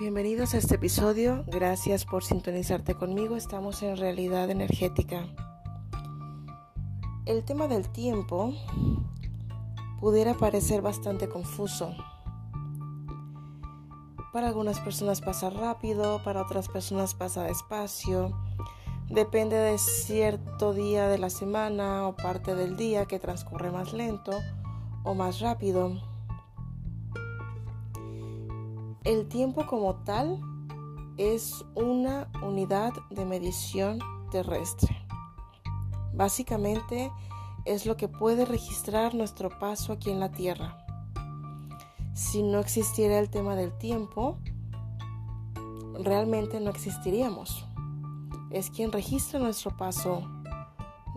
Bienvenidos a este episodio, gracias por sintonizarte conmigo, estamos en realidad energética. El tema del tiempo pudiera parecer bastante confuso. Para algunas personas pasa rápido, para otras personas pasa despacio. Depende de cierto día de la semana o parte del día que transcurre más lento o más rápido. El tiempo como tal es una unidad de medición terrestre. Básicamente es lo que puede registrar nuestro paso aquí en la Tierra. Si no existiera el tema del tiempo, realmente no existiríamos. Es quien registra nuestro paso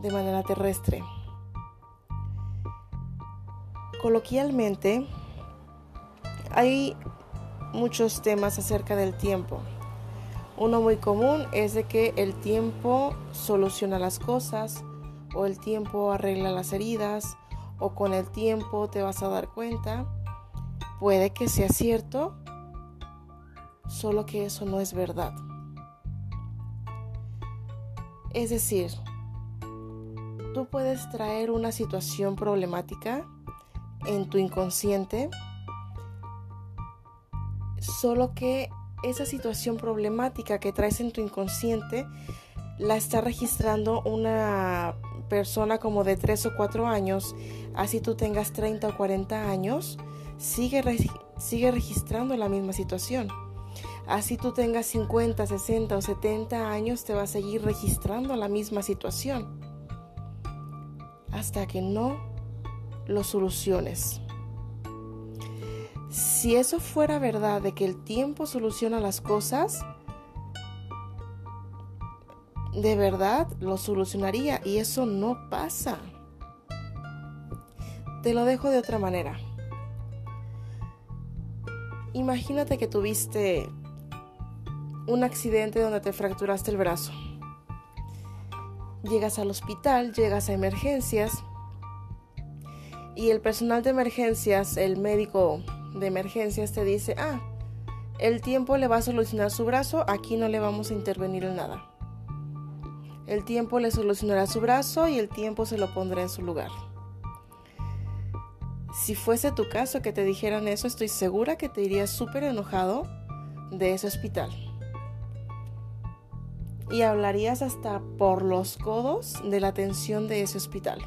de manera terrestre. Coloquialmente, hay muchos temas acerca del tiempo. Uno muy común es de que el tiempo soluciona las cosas o el tiempo arregla las heridas o con el tiempo te vas a dar cuenta. Puede que sea cierto, solo que eso no es verdad. Es decir, tú puedes traer una situación problemática en tu inconsciente solo que esa situación problemática que traes en tu inconsciente la está registrando una persona como de 3 o 4 años, así tú tengas 30 o 40 años, sigue, sigue registrando la misma situación. Así tú tengas 50, 60 o 70 años, te va a seguir registrando la misma situación. Hasta que no lo soluciones. Si eso fuera verdad de que el tiempo soluciona las cosas, de verdad lo solucionaría y eso no pasa. Te lo dejo de otra manera. Imagínate que tuviste un accidente donde te fracturaste el brazo. Llegas al hospital, llegas a emergencias y el personal de emergencias, el médico de emergencias te dice, ah, el tiempo le va a solucionar su brazo, aquí no le vamos a intervenir en nada. El tiempo le solucionará su brazo y el tiempo se lo pondrá en su lugar. Si fuese tu caso que te dijeran eso, estoy segura que te irías súper enojado de ese hospital. Y hablarías hasta por los codos de la atención de ese hospital.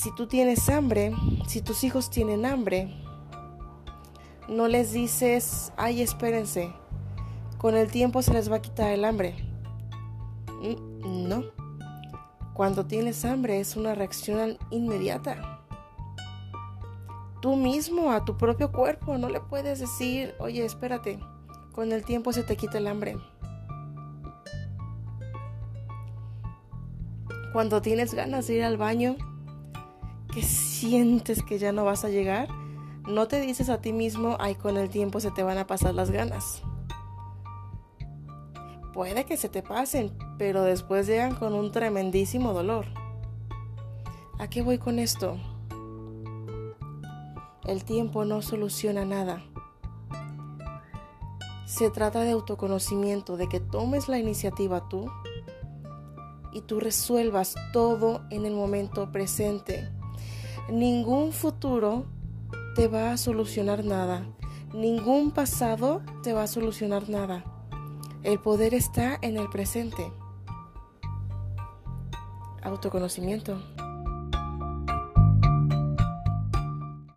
Si tú tienes hambre, si tus hijos tienen hambre, no les dices, ay, espérense, con el tiempo se les va a quitar el hambre. No. Cuando tienes hambre es una reacción inmediata. Tú mismo a tu propio cuerpo no le puedes decir, oye, espérate, con el tiempo se te quita el hambre. Cuando tienes ganas de ir al baño, que sientes que ya no vas a llegar, no te dices a ti mismo, ay, con el tiempo se te van a pasar las ganas. Puede que se te pasen, pero después llegan con un tremendísimo dolor. ¿A qué voy con esto? El tiempo no soluciona nada. Se trata de autoconocimiento, de que tomes la iniciativa tú y tú resuelvas todo en el momento presente Ningún futuro te va a solucionar nada. Ningún pasado te va a solucionar nada. El poder está en el presente. Autoconocimiento.